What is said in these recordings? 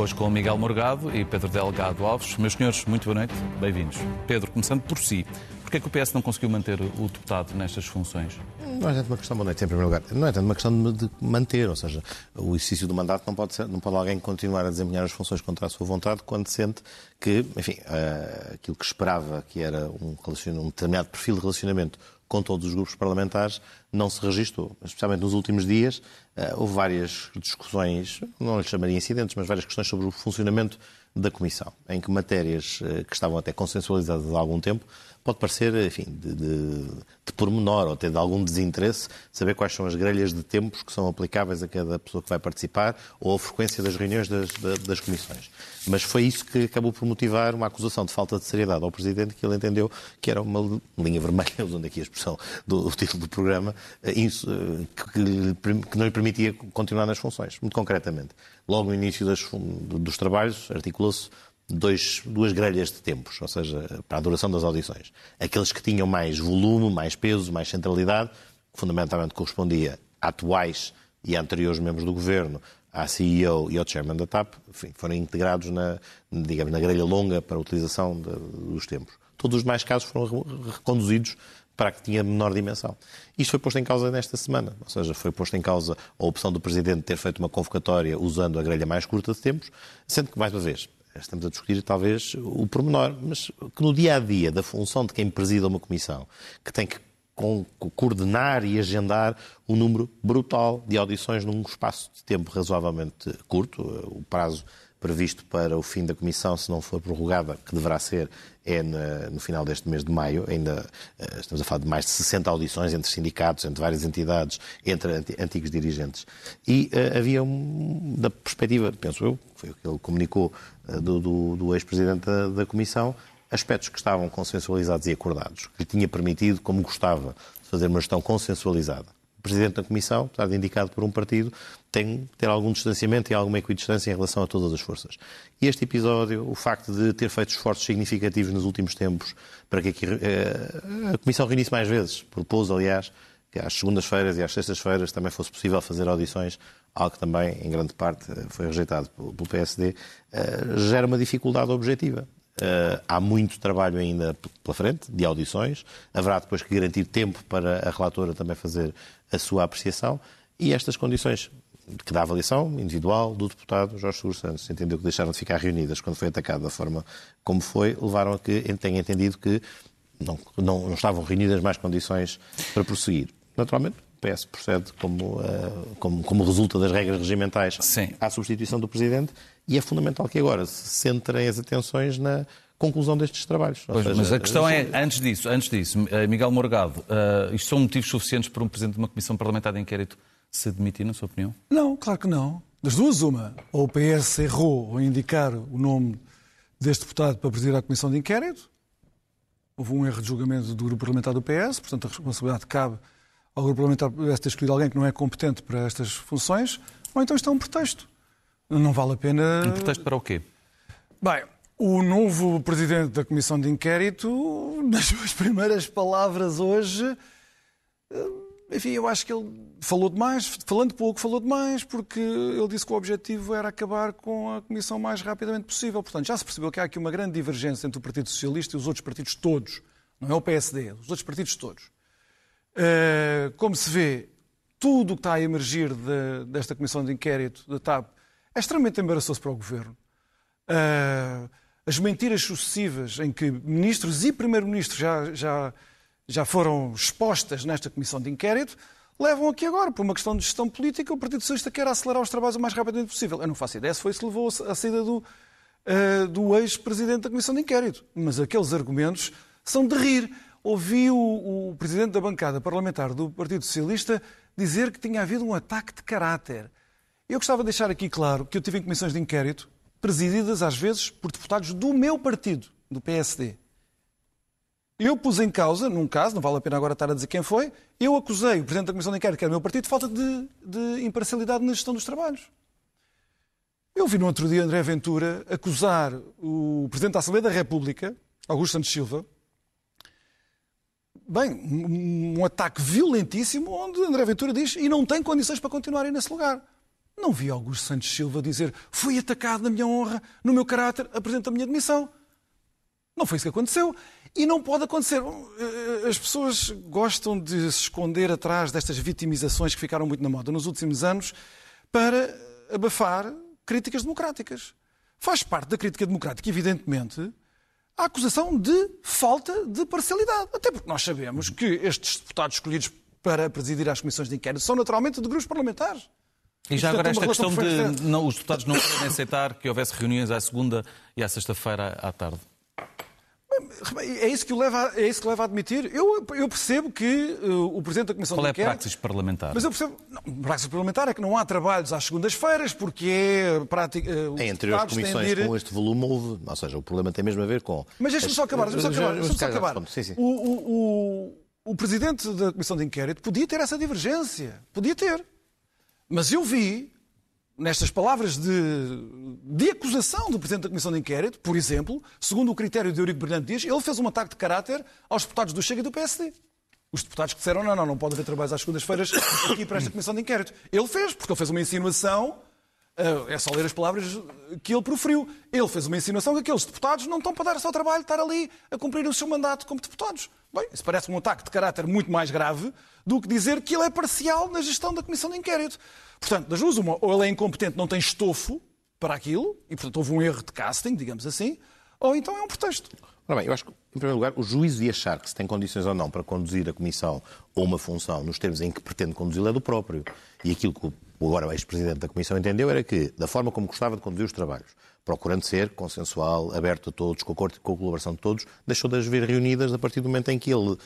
Hoje com Miguel Morgado e Pedro Delgado Alves. Meus senhores, muito boa noite, bem-vindos. Pedro, começando por si, porquê é que o PS não conseguiu manter o deputado nestas funções? Não é tanto uma questão, boa noite, em primeiro lugar, não é tanto uma questão de manter, ou seja, o exercício do mandato não pode, ser, não pode alguém continuar a desempenhar as funções contra a sua vontade quando sente que, enfim, uh, aquilo que esperava que era um, um determinado perfil de relacionamento com todos os grupos parlamentares, não se registrou. Especialmente nos últimos dias, eh, houve várias discussões, não lhe chamaria incidentes, mas várias questões sobre o funcionamento da Comissão, em que matérias eh, que estavam até consensualizadas há algum tempo pode parecer, enfim, de, de, de pormenor ou até de algum desinteresse saber quais são as grelhas de tempos que são aplicáveis a cada pessoa que vai participar ou a frequência das reuniões das, das comissões. Mas foi isso que acabou por motivar uma acusação de falta de seriedade ao Presidente, que ele entendeu que era uma linha vermelha, usando aqui a expressão do, do título do programa, eh, isso, eh, que, que, não lhe permitia continuar nas funções. Muito concretamente, logo no início das, dos trabalhos, articulou-se dois, duas grelhas de tempos, ou seja, para a duração das audições. Aqueles que tinham mais volume, mais peso, mais centralidade, fundamentalmente correspondia a atuais e anteriores membros do governo, à CEO e ao chairman da TAP, enfim, foram integrados na, digamos, na grelha longa para a utilização de, dos tempos. Todos os demais casos foram reconduzidos para a que tinha menor dimensão. Isto foi posto em causa nesta semana, ou seja, foi posto em causa a opção do Presidente ter feito uma convocatória usando a grelha mais curta de tempos, sendo que, mais uma vez, estamos a discutir talvez o pormenor, mas que no dia a dia da função de quem presida uma comissão, que tem que coordenar e agendar um número brutal de audições num espaço de tempo razoavelmente curto, o prazo previsto para o fim da comissão, se não for prorrogada, que deverá ser, é no final deste mês de maio. Ainda eh, estamos a falar de mais de 60 audições entre sindicatos, entre várias entidades, entre antigos dirigentes. E uh, havia, da perspectiva, penso eu, foi o que ele comunicou do, do, do ex-presidente da, da Comissão, aspectos que estavam consensualizados e acordados, que lhe tinha permitido, como gostava, fazer uma gestão consensualizada o Presidente da Comissão, estado indicado por um partido, tem ter algum distanciamento e alguma equidistância em relação a todas as forças. E este episódio, o facto de ter feito esforços significativos nos últimos tempos para que a Comissão reunisse mais vezes, propôs, aliás, que às segundas-feiras e às sextas-feiras também fosse possível fazer audições, algo que também, em grande parte, foi rejeitado pelo PSD, eh, gera uma dificuldade objetiva. Uh, há muito trabalho ainda pela frente, de audições. Haverá depois que garantir tempo para a relatora também fazer a sua apreciação. E estas condições que dá avaliação individual do deputado Jorge Seguro Santos entendeu que deixaram de ficar reunidas quando foi atacado da forma como foi, levaram a que tenha entendido que não, não, não estavam reunidas mais condições para prosseguir. Naturalmente, PS procede como, uh, como, como resulta das regras regimentais Sim. à substituição do Presidente e é fundamental que agora se centrem as atenções na conclusão destes trabalhos. Pois, seja, mas a questão é, antes disso, antes disso eh, Miguel Morgado, uh, isto são motivos suficientes para um Presidente de uma Comissão Parlamentar de Inquérito se demitir, na sua opinião? Não, claro que não. Das duas, uma. Ou o PS errou ao indicar o nome deste deputado para presidir a Comissão de Inquérito. Houve um erro de julgamento do grupo parlamentar do PS, portanto a responsabilidade cabe ao grupo parlamentar PS ter escolhido alguém que não é competente para estas funções. Ou então isto é um pretexto. Não vale a pena. Um pretexto para o quê? Bem, o novo presidente da Comissão de Inquérito, nas suas primeiras palavras hoje, eh, enfim, eu acho que ele falou demais, falando pouco, falou demais, porque ele disse que o objetivo era acabar com a Comissão o mais rapidamente possível. Portanto, já se percebeu que há aqui uma grande divergência entre o Partido Socialista e os outros partidos todos. Não é o PSD, os outros partidos todos. Eh, como se vê, tudo o que está a emergir de, desta Comissão de Inquérito da TAP é extremamente embaraçoso para o Governo. Uh, as mentiras sucessivas em que ministros e primeiro-ministro já, já, já foram expostas nesta comissão de inquérito levam aqui agora, por uma questão de gestão política, o Partido Socialista quer acelerar os trabalhos o mais rapidamente possível. Eu não faço ideia se foi isso que levou a saída do, uh, do ex-presidente da comissão de inquérito. Mas aqueles argumentos são de rir. Ouvi o, o presidente da bancada parlamentar do Partido Socialista dizer que tinha havido um ataque de caráter. Eu gostava de deixar aqui claro que eu tive em comissões de inquérito presididas às vezes por deputados do meu partido, do PSD. Eu pus em causa, num caso, não vale a pena agora estar a dizer quem foi, eu acusei o Presidente da Comissão de Inquérito, que era do meu partido, de falta de, de imparcialidade na gestão dos trabalhos. Eu vi no outro dia André Ventura acusar o Presidente da Assembleia da República, Augusto Santos Silva, bem, um, ataque violentíssimo, onde André Ventura diz e não tem condições para continuar aí nesse lugar. Não vi Augusto Santos Silva dizer fui atacado na minha honra, no meu caráter, apresento a minha demissão. Não foi isso que aconteceu. E não pode acontecer. As pessoas gostam de se esconder atrás destas vitimizações que ficaram muito na moda nos últimos anos para abafar críticas democráticas. Faz parte da crítica democrática, evidentemente, a acusação de falta de parcialidade. Até porque nós sabemos que estes deputados escolhidos para presidir as comissões de inquérito são naturalmente de grupos parlamentares. E já agora esta questão de não, os deputados não podem aceitar que houvesse reuniões à segunda e à sexta-feira à tarde. É isso que, o leva, a, é isso que leva a admitir. Eu, eu percebo que uh, o Presidente da Comissão Qual de é a praxis parlamentar? Mas eu percebo. Não, a praxis parlamentar é que não há trabalhos às segundas-feiras, porque é prática. Uh, em anteriores comissões ir... com este volume houve. Ou seja, o problema tem mesmo a ver com. Mas deixa-me só acabar. Deixa-me só acabar. Deixa só acabar. Sim, sim. O, o, o, o Presidente da Comissão de Inquérito podia ter essa divergência. Podia ter. Mas eu vi nestas palavras de, de, acusação do Presidente da Comissão de Inquérito, por exemplo, segundo o critério de Eurico Brilhante Dias, ele fez um ataque de caráter aos deputados do Chega e do PSD. Os deputados que disseram, não, não, não pode haver trabalhos às segundas-feiras aqui para esta Comissão de Inquérito. Ele fez, porque ele fez uma insinuação, eh, é só ler as palavras que ele proferiu. Ele fez uma insinuação que aqueles deputados não estão para dar o seu trabalho, estar ali a cumprir o seu mandato como deputados. Bem, isso parece um ataque de caráter muito mais grave do que dizer que ele é parcial na gestão da Comissão de Inquérito. Portanto, das duas, uma, ou ele é incompetente, não tem estofo para aquilo, e portanto houve um erro de casting, digamos assim, ou então é um pretexto. Ora bem, eu acho que, em primeiro lugar, o juízo de achar que se tem condições ou não para conduzir a Comissão ou uma função nos termos em que pretende conduzi-la é do próprio. E aquilo que o agora ex-presidente da Comissão entendeu era que, da forma como gostava de conduzir os trabalhos, procurando ser consensual, aberto a todos, com a colaboração de todos, deixou de as ver reunidas a partir do momento em que ele,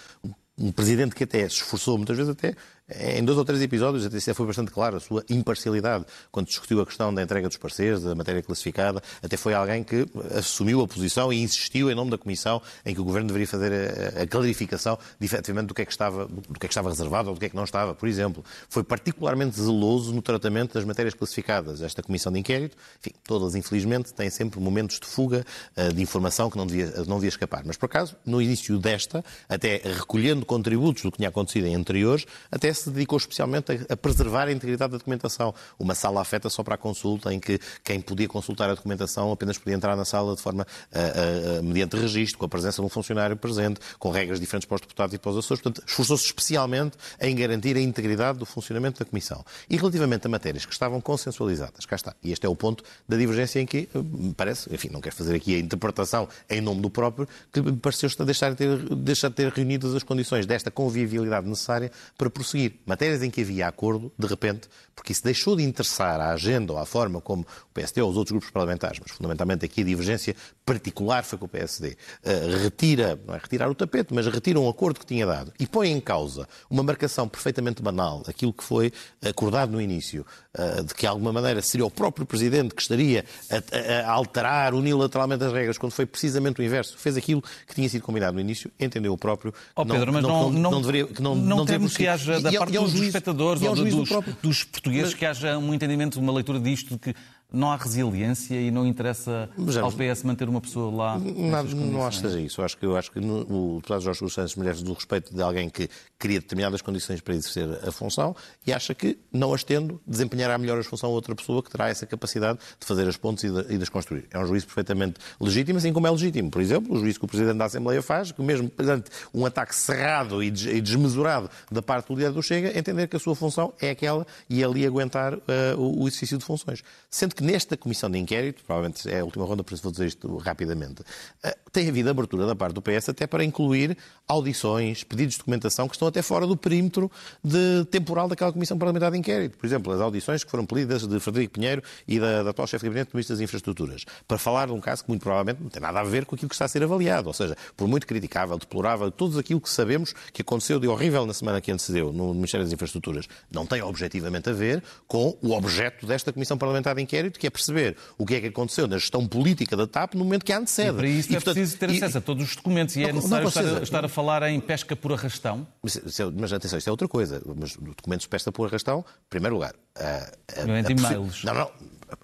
um presidente que até se esforçou, muitas vezes até em dois ou três episódios, até foi bastante claro a sua imparcialidade quando discutiu a questão da entrega dos parceiros, da matéria classificada. Até foi alguém que assumiu a posição e insistiu em nome da Comissão em que o Governo deveria fazer a, clarificação de efetivamente do que, é que estava, do que é que estava reservado ou do que é que não estava. Por exemplo, foi particularmente zeloso no tratamento das matérias classificadas. Esta Comissão de Inquérito, enfim, todas infelizmente têm sempre momentos de fuga eh, de informação que não devia, não devia escapar. Mas por acaso, no início desta, até recolhendo contributos do que tinha acontecido em anteriores, até se dedicou especialmente a, a, preservar a integridade da documentação. Uma sala afeta só para a consulta, em que quem podia consultar a documentação apenas podia entrar na sala de forma uh, uh, mediante registro, com a presença de um funcionário presente, com regras diferentes para os deputados e para os Açores. Portanto, esforçou-se especialmente em garantir a integridade do funcionamento da Comissão. E relativamente a matérias que estavam consensualizadas, cá está. E este é o ponto da divergência em que parece, enfim, não quero fazer aqui a interpretação em nome do próprio, que me pareceu deixar de ter, deixar de ter reunidas as condições desta convivialidade necessária para prosseguir. Matérias em que havia acordo, de repente, porque isso deixou de interessar à agenda ou à forma como o PSD ou os outros grupos parlamentares, mas fundamentalmente aqui a divergência particular foi com o PSD, eh, retira, não é retirar o tapete, mas retira um acordo que tinha dado e põe em causa uma marcação perfeitamente banal, aquilo que foi acordado no início, uh, de que de alguma maneira seria o próprio Presidente que estaria a, a, alterar unilateralmente as regras, quando foi precisamente o inverso. Fez aquilo que tinha sido combinado no início, entendeu o próprio oh, Pedro, não, mas não, não, não, deveria, que não, não, não temos que haja da e, parte e, dos juiz, espectadores ou dos, dos, portugueses mas, que haja um entendimento, uma leitura disto de que não há resiliência e não interessa Mas, ao PS manter uma pessoa lá? Não, não acho que seja isso. Eu acho que, eu acho que no, o deputado Jorge Luís Santos merece do respeito de alguém que cria determinadas condições para exercer a função e acha que, não as tendo, desempenhará melhor a função a outra pessoa que terá essa capacidade de fazer as pontes e de, e de as construir. É um juízo perfeitamente legítimo, assim como é legítimo. Por exemplo, o juízo que o Presidente da Assembleia faz, que mesmo perante um ataque cerrado e desmesurado da parte do líder do Chega, entender que a sua função é aquela e ali aguentar uh, o exercício de funções. Sendo que nesta comissão de inquérito, provavelmente é a última ronda, por isso vou dizer isto rapidamente, eh, tem havido abertura da parte do PS até para incluir audições, pedidos de documentação que estão até fora do perímetro de temporal daquela comissão parlamentar de inquérito. Por exemplo, as audições que foram pedidas de Frederico Pinheiro e da, da atual chefe de gabinete do Ministro das Infraestruturas, para falar de um caso que muito provavelmente não tem nada a ver com aquilo que está a ser avaliado. Ou seja, por muito criticável, deplorável, tudo aquilo que sabemos que aconteceu de horrível na semana que antecedeu no Ministério das Infraestruturas, não tem objetivamente a ver com o objeto desta comissão parlamentar de inquérito que é perceber o que é que aconteceu na gestão política da TAP no momento que a antecede. E para isso e, é portanto, preciso ter acesso e, a todos os documentos e é não, é necessário não estar, estar, a falar em pesca por arrastão? Mas, é, mas, atenção, isto é outra coisa. Mas documentos de pesca por arrastão, em primeiro lugar... A, a, não é de e-mails. Não, não.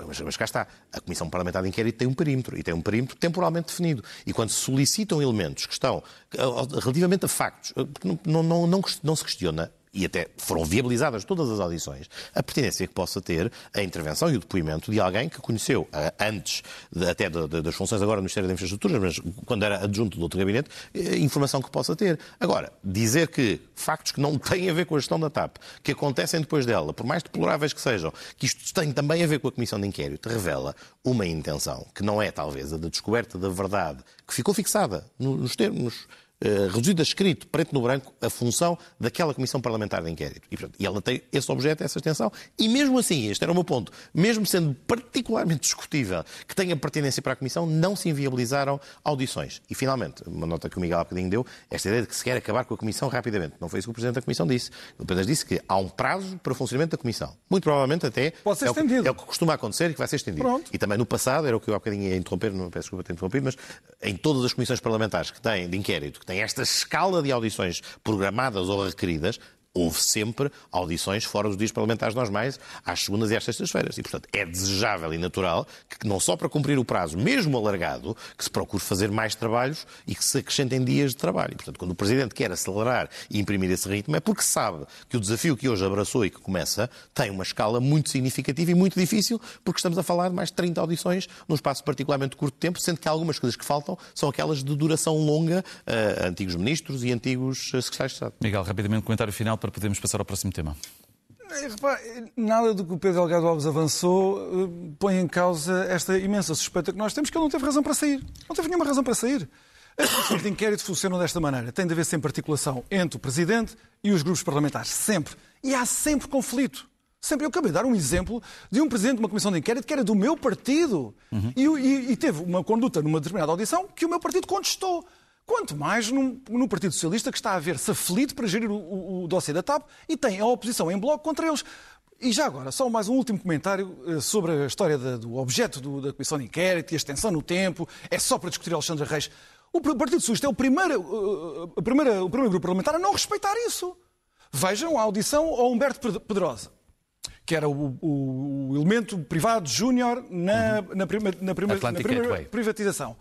Mas, mas, cá está. A Comissão Parlamentar de Inquérito tem um perímetro e tem um perímetro temporalmente definido. E quando se solicitam elementos que estão relativamente a factos, não, não, não, não se questiona e até foram viabilizadas todas as audições, a pertinência que possa ter a intervenção e o depoimento de alguém que conheceu eh, antes até das funções agora no Ministério da Infraestruturas, mas quando era adjunto do outro gabinete, eh, informação que possa ter. Agora, dizer que factos que não têm a ver com a gestão da TAP, que acontecem depois dela, por mais deploráveis que sejam, que isto tem também a ver com a Comissão de Inquérito, revela uma intenção que não é talvez a da descoberta da verdade, que ficou fixada nos termos reduzido a escrito, preto no branco, a função daquela Comissão Parlamentar de Inquérito. E, portanto, ela tem esse objeto, essa extensão, e mesmo assim, este era o meu ponto, mesmo sendo particularmente discutível que tenha pertinência para a Comissão, não se inviabilizaram audições. E, finalmente, uma nota que o Miguel há bocadinho deu, esta ideia de que se quer acabar com a Comissão rapidamente. Não foi isso que o Presidente da Comissão disse. Ele apenas disse que há um prazo para o funcionamento da Comissão. Muito provavelmente até Pode ser é, estendido. O, é o que costuma acontecer e que vai ser estendido. Pronto. E também no passado, era o que eu há bocadinho ia interromper, não peço desculpa ter interrompido, mas em todas as comissões parlamentares que têm de inquérito, que têm esta escala de audições programadas ou requeridas houve sempre audições fora dos dias parlamentares normais, às segundas e às sextas-feiras. E, portanto, é desejável e natural que, não só para cumprir o prazo, mesmo alargado, que se procure fazer mais trabalhos e que se acrescentem dias de trabalho. E, portanto, quando o Presidente quer acelerar e imprimir esse ritmo, é porque sabe que o desafio que hoje abraçou e que começa tem uma escala muito significativa e muito difícil, porque estamos a falar de mais de 30 audições num espaço particularmente curto de tempo, sendo que algumas coisas que faltam são aquelas de duração longa, uh, antigos ministros e antigos eh, secretários de Estado. Miguel, rapidamente, comentário final para podermos passar ao próximo tema. Nada do que o Pedro Delgado Alves avançou eh, põe em causa esta imensa suspeita que nós temos que ele não teve razão para sair. Não teve nenhuma razão para sair. As comissões de inquérito funcionam desta maneira. Tem de haver sempre articulação entre o Presidente e os grupos parlamentares. Sempre. E há sempre conflito. Sempre. Eu acabei de dar um exemplo de um Presidente de uma comissão de inquérito que era do meu partido. Uhum. E, e, e teve uma conduta numa determinada audição que o meu partido contestou. Quanto mais no, no, Partido Socialista, que está a ver-se aflito para gerir o, o, o dossiê da TAP e tem a oposição em bloco contra eles. E já agora, só mais um último comentário eh, sobre a história da, do objeto do, da Comissão de Inquérito e a extensão no tempo. É só para discutir Alexandre Reis. O Partido Socialista é o primeiro, eh, a primeira, o primeiro grupo parlamentar a não respeitar isso. Vejam a audição ao Humberto Pedrosa, que era o, o, o elemento privado júnior na, uhum. na, prima, na, prima, na primeira privatização.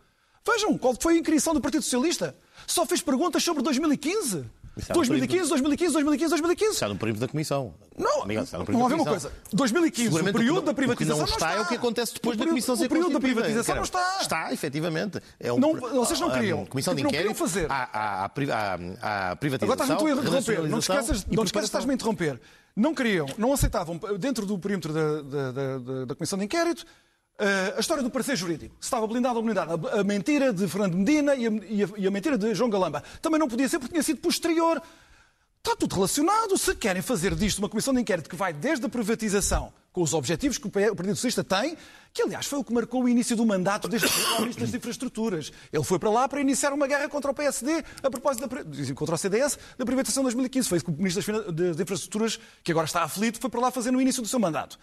Vejam, qual foi a inscrição do Partido Socialista? Só fez perguntas sobre 2015. 2015, 2015, 2015, 2015. Está no período da Comissão. Não, Amigo, está no período não há uma coisa. 2015, o período da privatização o que não, está, não está. é o que acontece depois da Comissão ser O período da privatização não está. Está, efetivamente. É um, não, vocês não queriam. Comissão de inquérito. fazer. Privatização. Agora estás-me a interromper. Não te esqueças, não te esqueças estás-me a interromper. Não queriam, não aceitavam, dentro do perímetro da, da Comissão de Inquérito, Uh, a história do parecer jurídico. Estava blindada a unidade. A, a mentira de Fernando Medina e a, e, a, e a, mentira de João Galamba. Também não podia ser porque tinha sido posterior. Está tudo relacionado. Se querem fazer disto uma comissão de inquérito que vai desde a privatização, com os objetivos que o Partido Socialista tem, que aliás foi o que marcou o início do mandato deste Ministro das Infraestruturas. Ele foi para lá para iniciar uma guerra contra o PSD, a propósito da, contra o CDS, da privatização de 2015. Foi isso que o Ministro das Infraestruturas, que agora está aflito, foi para lá fazer no início do seu mandato.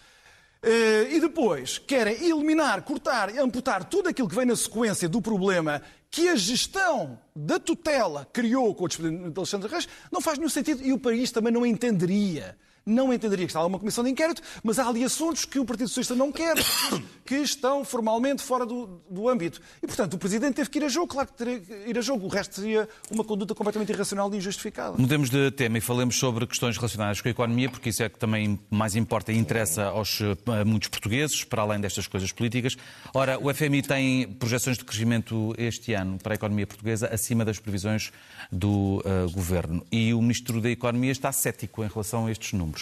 Uh, e depois querem eliminar, cortar, amputar tudo aquilo que vem na sequência do problema que a gestão da tutela criou com o despedimento de Alexandre Reis, não faz nenhum sentido e o país também não entenderia não entenderia que estava uma comissão de inquérito, mas há ali assuntos que o Partido Socialista não quer, que estão formalmente fora do, do âmbito. E, portanto, o Presidente teve que ir a jogo, claro que teria que ir a jogo. O resto seria uma conduta completamente irracional e injustificada. Mudemos de tema e falemos sobre questões relacionadas com a economia, porque isso é que também mais importa e interessa aos a muitos portugueses, para além destas coisas políticas. Ora, o FMI tem projeções de crescimento este ano para a economia portuguesa acima das previsões do uh, Governo. E o Ministro da Economia está cético em relação a estes números.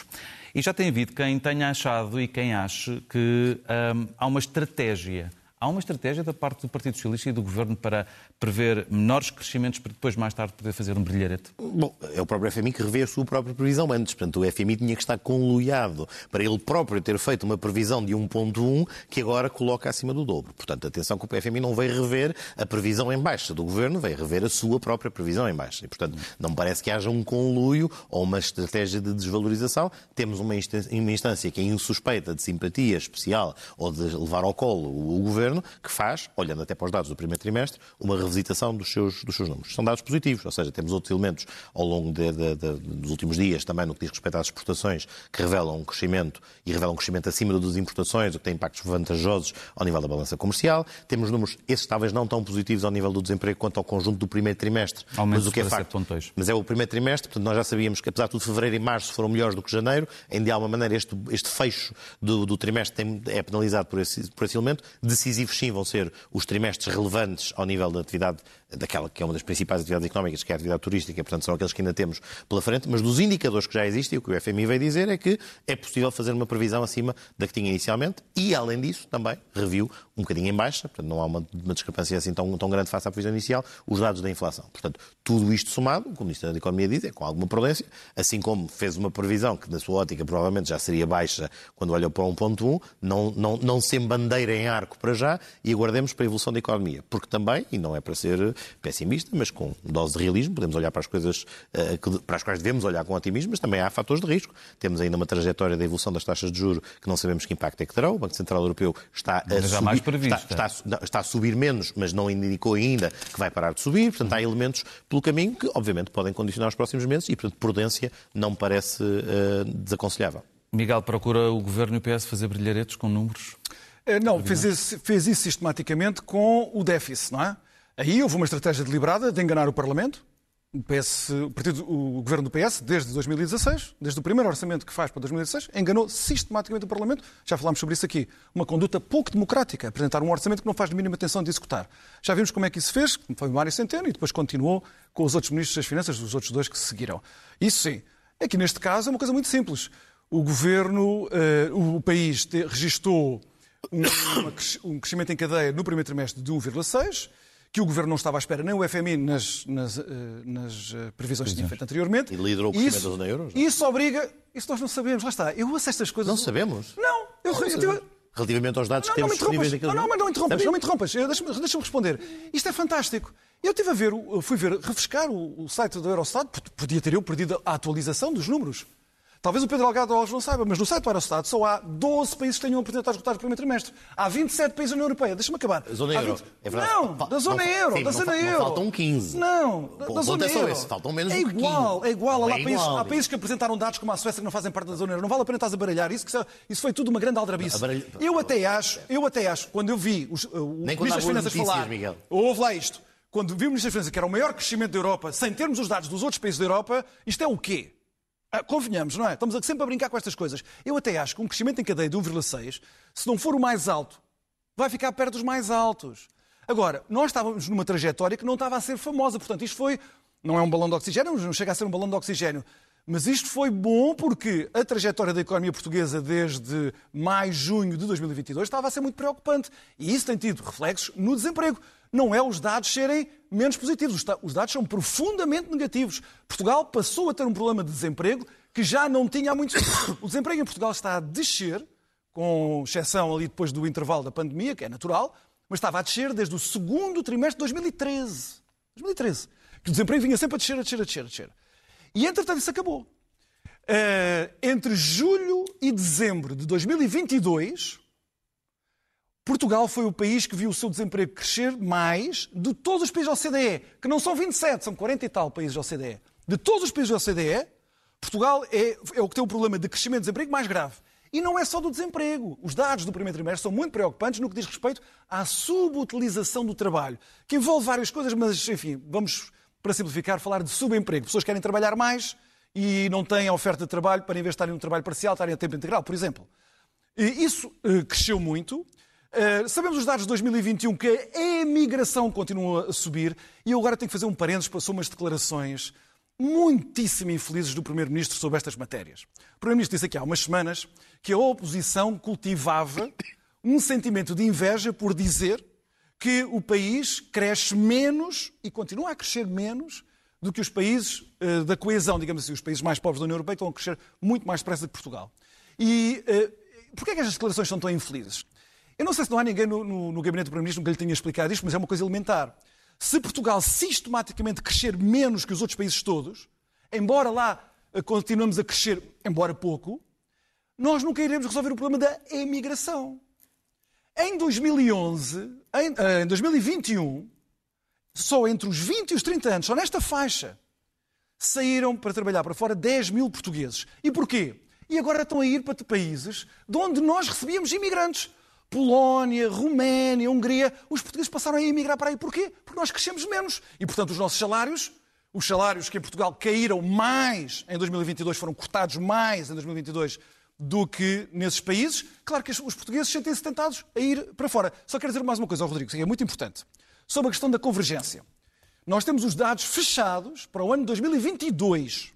E já tem havido quem tenha achado e quem ache que hum, há uma estratégia Há uma estratégia da parte do Partido Socialista e do Governo para prever menores crescimentos para depois, mais tarde, poder fazer um brilharete? Bom, é o próprio FMI que revê a sua própria previsão antes. Portanto, o FMI tinha que estar conluiado para ele próprio ter feito uma previsão de 1.1 que agora coloca acima do dobro. Portanto, atenção que o FMI não veio rever a previsão em baixa do Governo, veio rever a sua própria previsão em baixa. E, portanto, não me parece que haja um conluio ou uma estratégia de desvalorização. Temos uma instância que é insuspeita de simpatia especial ou de levar ao colo o Governo governo que faz, olhando até para os dados do primeiro trimestre, uma revisitação dos seus, dos seus números. São dados positivos, ou seja, temos outros elementos ao longo de, de, de, dos últimos dias, também no que diz respeito às exportações, que revelam um crescimento e revelam um crescimento acima das importações, o que tem impactos vantajosos ao nível da balança comercial. Temos números, esses talvez não tão positivos ao nível do desemprego quanto ao conjunto do primeiro trimestre. mas o que é facto, mas é o primeiro trimestre, portanto nós já sabíamos que apesar de tudo fevereiro e março foram melhores do que janeiro, em de alguma maneira este, este fecho do, do trimestre tem, é penalizado por esse, por esse elemento. Decisivos sim vão ser os trimestres relevantes ao nível da atividade, daquela que é uma das principais atividades económicas, que é a atividade turística, portanto são aqueles que ainda temos pela frente, mas dos indicadores que já existem, o que o FMI veio dizer é que é possível fazer uma previsão acima da que tinha inicialmente e, além disso, também reviu um bocadinho em baixa, portanto não há uma, uma discrepância assim tão, tão grande face à previsão inicial, os dados da inflação. Portanto, tudo isto somado, como o Ministro da Economia diz, é com alguma prudência, assim como fez uma previsão que, na sua ótica, provavelmente já seria baixa quando olhou para 1.1, não, não, não se embandeira em arco para já e aguardemos para a evolução da economia. Porque também, e não é para ser pessimista, mas com dose de realismo, podemos olhar para as coisas uh, para as quais devemos olhar com otimismo, mas também há fatores de risco. Temos ainda uma trajetória da evolução das taxas de juros que não sabemos que impacto é que terá. O Banco Central Europeu está a, subir, está, está, está, a subir menos, mas não indicou ainda que vai parar de subir. Portanto, há elementos pelo caminho que, obviamente, podem condicionar os próximos meses e, portanto, prudência não me parece uh, desaconselhável. Miguel, procura o Governo e o PS fazer brilharetes com números? Eh, não, fez isso, fez isso sistematicamente com o déficit, não é? Aí houve uma estratégia deliberada de enganar o Parlamento, o, PS, o, partido, o governo do PS, desde 2016, desde o primeiro orçamento que faz para 2016, enganou sistematicamente o Parlamento. Já falámos sobre isso aqui. Uma conduta pouco democrática, apresentar um orçamento que não faz de mínima atenção de executar. Já vimos como é que isso fez, foi Mário Centeno, e depois continuou com os outros ministros das Finanças, os outros dois que se seguiram. Isso sim. Aqui neste caso é uma coisa muito simples. O governo, uh, o país registou um, um crescimento em cadeia no primeiro trimestre de 1,6%, que o Governo não estava à espera, nem o FMI nas, nas, eh, nas eh, previsões que tinha feito anteriormente. E liderou o crescimento isso, da zona euro? Isso obriga... Isso nós não sabemos, lá está. Eu ouço estas coisas... Não sabemos? Não. Eu, não eu, eu, Relativamente aos dados não, que temos disponíveis naquele Não, não, mas não interrompas, não me interrompas. Deixa-me deixa responder. Isto é fantástico. Eu estive a ver, fui ver, refrescar o, o site do Eurostat, podia ter eu perdido a atualização dos números. Talvez o Pedro Algado Alves não saiba, mas no site do Eurostat só há 12 países que tenham apresentado resultados do primeiro trimestre. Há 27 países na União Europeia. Deixa-me acabar. Zona euro. 20... É não, da zona não, euro. Sim, da zona euro. faltam 15. Não, da, da zona é euro. Esse, faltam menos é igual, é igual. Há, é países, igual. há países que apresentaram dados como a Suécia que não fazem parte da zona euro. Não vale a pena estar a baralhar isso, que isso foi tudo uma grande aldrabice. Baralha... Eu até acho, eu até acho, quando eu vi os, o Ministro das Finanças falar, Miguel. houve lá isto, quando vi o Ministro das Finanças que era o maior crescimento da Europa, sem termos os dados dos outros países da Europa, isto é o quê? Ah, convenhamos, não é? Estamos sempre a brincar com estas coisas. Eu até acho que um crescimento em cadeia de 1,6, se não for o mais alto, vai ficar perto dos mais altos. Agora, nós estávamos numa trajetória que não estava a ser famosa, portanto, isto foi. Não é um balão de oxigênio, não chega a ser um balão de oxigênio. Mas isto foi bom porque a trajetória da economia portuguesa desde maio, junho de 2022 estava a ser muito preocupante. E isso tem tido reflexos no desemprego. Não é os dados serem menos positivos, os dados são profundamente negativos. Portugal passou a ter um problema de desemprego que já não tinha há muito tempo. O desemprego em Portugal está a descer, com exceção ali depois do intervalo da pandemia, que é natural, mas estava a descer desde o segundo trimestre de 2013. 2013. Que o desemprego vinha sempre a descer, a descer, a descer, a descer. E, entretanto, isso acabou. Uh, entre julho e dezembro de 2022, Portugal foi o país que viu o seu desemprego crescer mais de todos os países da OCDE, que não são 27, são 40 e tal países da OCDE. De todos os países da OCDE, Portugal é, é o que tem o problema de crescimento de desemprego mais grave. E não é só do desemprego. Os dados do primeiro trimestre são muito preocupantes no que diz respeito à subutilização do trabalho, que envolve várias coisas, mas, enfim, vamos para simplificar, falar de subemprego. Pessoas querem trabalhar mais e não têm oferta de trabalho para, em vez de estarem no trabalho parcial, estarem a tempo integral, por exemplo. E isso uh, cresceu muito. Uh, sabemos os dados de 2021 que a emigração continua a subir e eu agora tenho que fazer um parênteses para umas declarações muitíssimo infelizes do Primeiro-Ministro sobre estas matérias. O Primeiro-Ministro disse aqui há umas semanas que a oposição cultivava um sentimento de inveja por dizer que o país cresce menos e continua a crescer menos do que os países uh, da coesão, digamos assim, os países mais pobres da União Europeia estão a crescer muito mais depressa que Portugal. E uh, porquê é que estas declarações são tão infelizes? Eu não sei se não há ninguém no, no, no gabinete do Primeiro-Ministro que lhe tenha explicado isto, mas é uma coisa elementar. Se Portugal sistematicamente crescer menos que os outros países todos, embora lá uh, continuemos a crescer, embora pouco, nós nunca iremos resolver o problema da emigração. Em 2011, em, eh, em 2021, só entre os 20 e os 30 anos, só nesta faixa, saíram para trabalhar para fora 10 mil portugueses. E porquê? E agora estão a ir para países de onde nós recebíamos imigrantes. Polónia, Roménia, Hungria, os portugueses passaram a emigrar para aí. Porquê? Porque nós crescemos menos. E, portanto, os nossos salários, os salários que em Portugal caíram mais em 2022, foram cortados mais em 2022 do que nesses países, claro que os portugueses sentem-se tentados a ir para fora. Só quero dizer mais uma coisa ao Rodrigo, que é muito importante, sobre a questão da convergência. Nós temos os dados fechados para o ano 2022.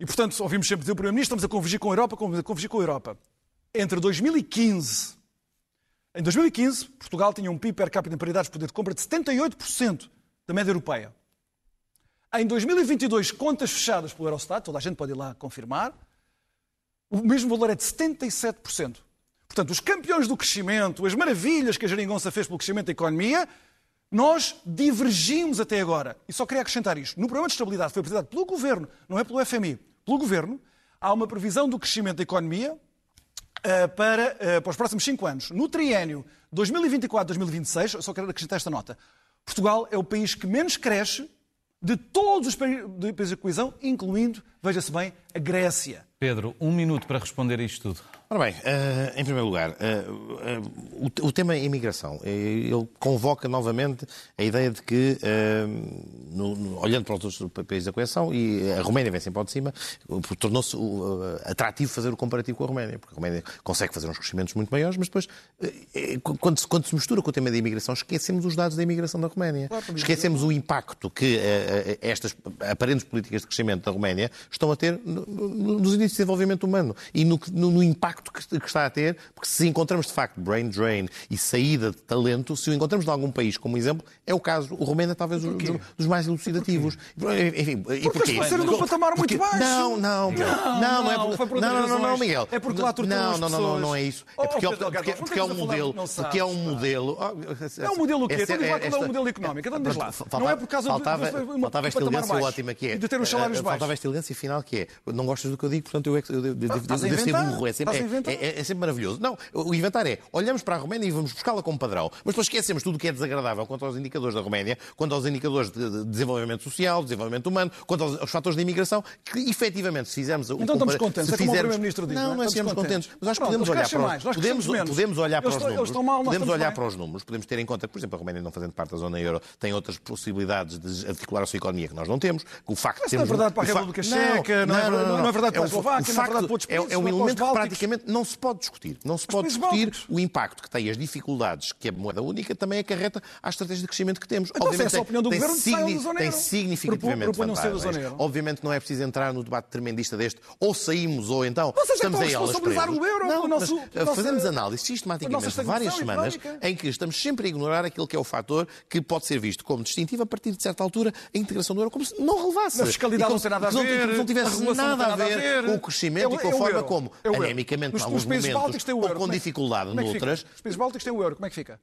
E, portanto, ouvimos sempre dizer o Primeiro-Ministro, estamos a convergir com a Europa, a convergir com a Europa. Entre 2015... Em 2015, Portugal tinha um PIB per capita em paridades de poder de compra de 78% da média europeia. Em 2022, contas fechadas pelo Eurostat, toda a gente pode ir lá confirmar, o mesmo valor é de 77%. Portanto, os campeões do crescimento, as maravilhas que a Jeringonça fez pelo crescimento da economia, nós divergimos até agora. E só queria acrescentar isto. No programa de estabilidade foi apresentado pelo Governo, não é pelo FMI, pelo Governo, há uma previsão do crescimento da economia uh, para, uh, para os próximos cinco anos. No triênio 2024-2026, só quero acrescentar esta nota, Portugal é o país que menos cresce de todos os países da coesão, incluindo, veja-se bem, a Grécia. Pedro, um minuto para responder a isto tudo. Ora bem, uh, em primeiro lugar, uh, uh, o, o, tema é imigração. Ele convoca novamente a ideia de que, no, no, olhando para os outros países da coesão, e a Roménia vem sempre ao de cima, tornou-se atrativo fazer o comparativo com a Roménia, porque a Roménia consegue fazer uns crescimentos muito maiores, mas depois, quando se, quando se mistura com o tema da imigração, esquecemos os dados da imigração da Roménia. Esquecemos o impacto que estas aparentes políticas de crescimento da Roménia estão a ter nos índices de desenvolvimento humano e no, no, no impacto que, que, está a ter, porque se encontramos de facto brain drain e saída de talento, se o encontramos em algum país como exemplo, é o caso, o Romênia talvez um dos, mais elucidativos. Enfim, e porquê? Porque num patamar muito baixo. Não, não, não, não, não, é por, não, não, não, não, Miguel. É porque lá não, não, não, não é isso. É porque, porque, porque é um modelo, porque é um modelo. É um modelo o quê? Então diz lá qual é o modelo económico. Então diz lá. Não é por causa do faltava esta elegância ótima que é. De ter os salários baixos. Faltava esta elegância final que é. Não gostas do que eu digo, portanto eu devo ser burro. É sempre maravilhoso. Não, o inventar é, olhamos para a Roménia e vamos buscá-la como padrão, mas depois esquecemos tudo o que é desagradável quanto aos indicadores da Roménia, quanto aos indicadores de desenvolvimento social, desenvolvimento humano, quanto aos, aos fatores de imigração, que efetivamente, se fizermos... Então estamos contentes, se é como o Primeiro-Ministro diz. Não, não, não é estamos contentes. Mas acho que podemos olhar para os, podemos, podemos olhar para os números. Podemos olhar para os números, podemos ter em conta que, por exemplo, a Roménia não fazendo parte da zona euro tem outras possibilidades de articular a sua economia que nós não temos. O facto Mas não é verdade para a República Checa, não é verdade para a Eslováquia, não é verdade para outros países. É um elemento que praticamente não se pode discutir. Não se pode discutir o impacto que tem as dificuldades que a moeda única também acarreta à estratégia de crescimento que temos. Então, Obviamente, se é a opinião do tem, governo, signi tem significativamente vantagens. Obviamente não é preciso entrar no debate tremendista deste ou saímos ou então Vocês estamos aí elas presas. O euro, não, nosso, fazemos análise sistematicamente várias semanas económica. em que estamos sempre a ignorar aquele que é o fator que pode ser visto como distintivo a partir de certa altura a integração do euro como se não relevasse. A fiscalidade não tem nada a ver. Não, não tivesse nada a ver com o crescimento e com a forma como, anemicamente, em alguns momentos, ou com dificuldade noutras, os países bálticos têm o euro, como é que fica?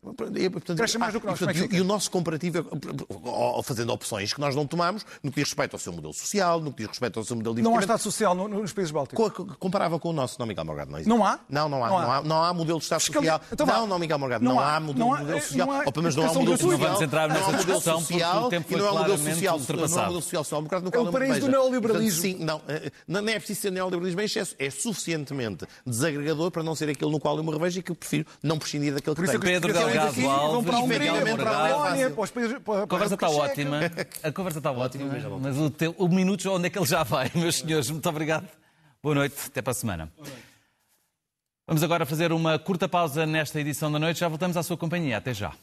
Cresce mais do que nós, como é que fica? E o nosso comparativo, é, fazendo opções que nós não tomamos, no que diz respeito ao seu modelo social, no que diz respeito ao seu modelo de Não há Estado social nos países bálticos? Comparava com o nosso, não, Miguel Morgado, não existe. Não há? Não, não há. Não há, não há, não há modelo de Estado social. Então, não, não, Miguel Morgado, não, há modelo, modelo social. Ou pelo menos não há modelo social. Não vamos entrar nessa discussão porque o tempo foi claramente ultrapassado. Não há modelo social social-democrata no é o paraíso do neoliberalismo. Sim, não, não é preciso ser neoliberalismo em excesso. É suficientemente desagregador para não ser aquele no qual eu me revejo e que prefiro não prescindir daquele que tenho. Pedro Delgado Alves, Miguel Morgado. A conversa está ótima. A conversa está ótima, mas o, teu, o minuto onde é que ele já vai, meus senhores? Muito obrigado. Boa noite, até para a semana. Vamos agora fazer uma curta pausa nesta edição da noite. Já voltamos à sua companhia. Até já.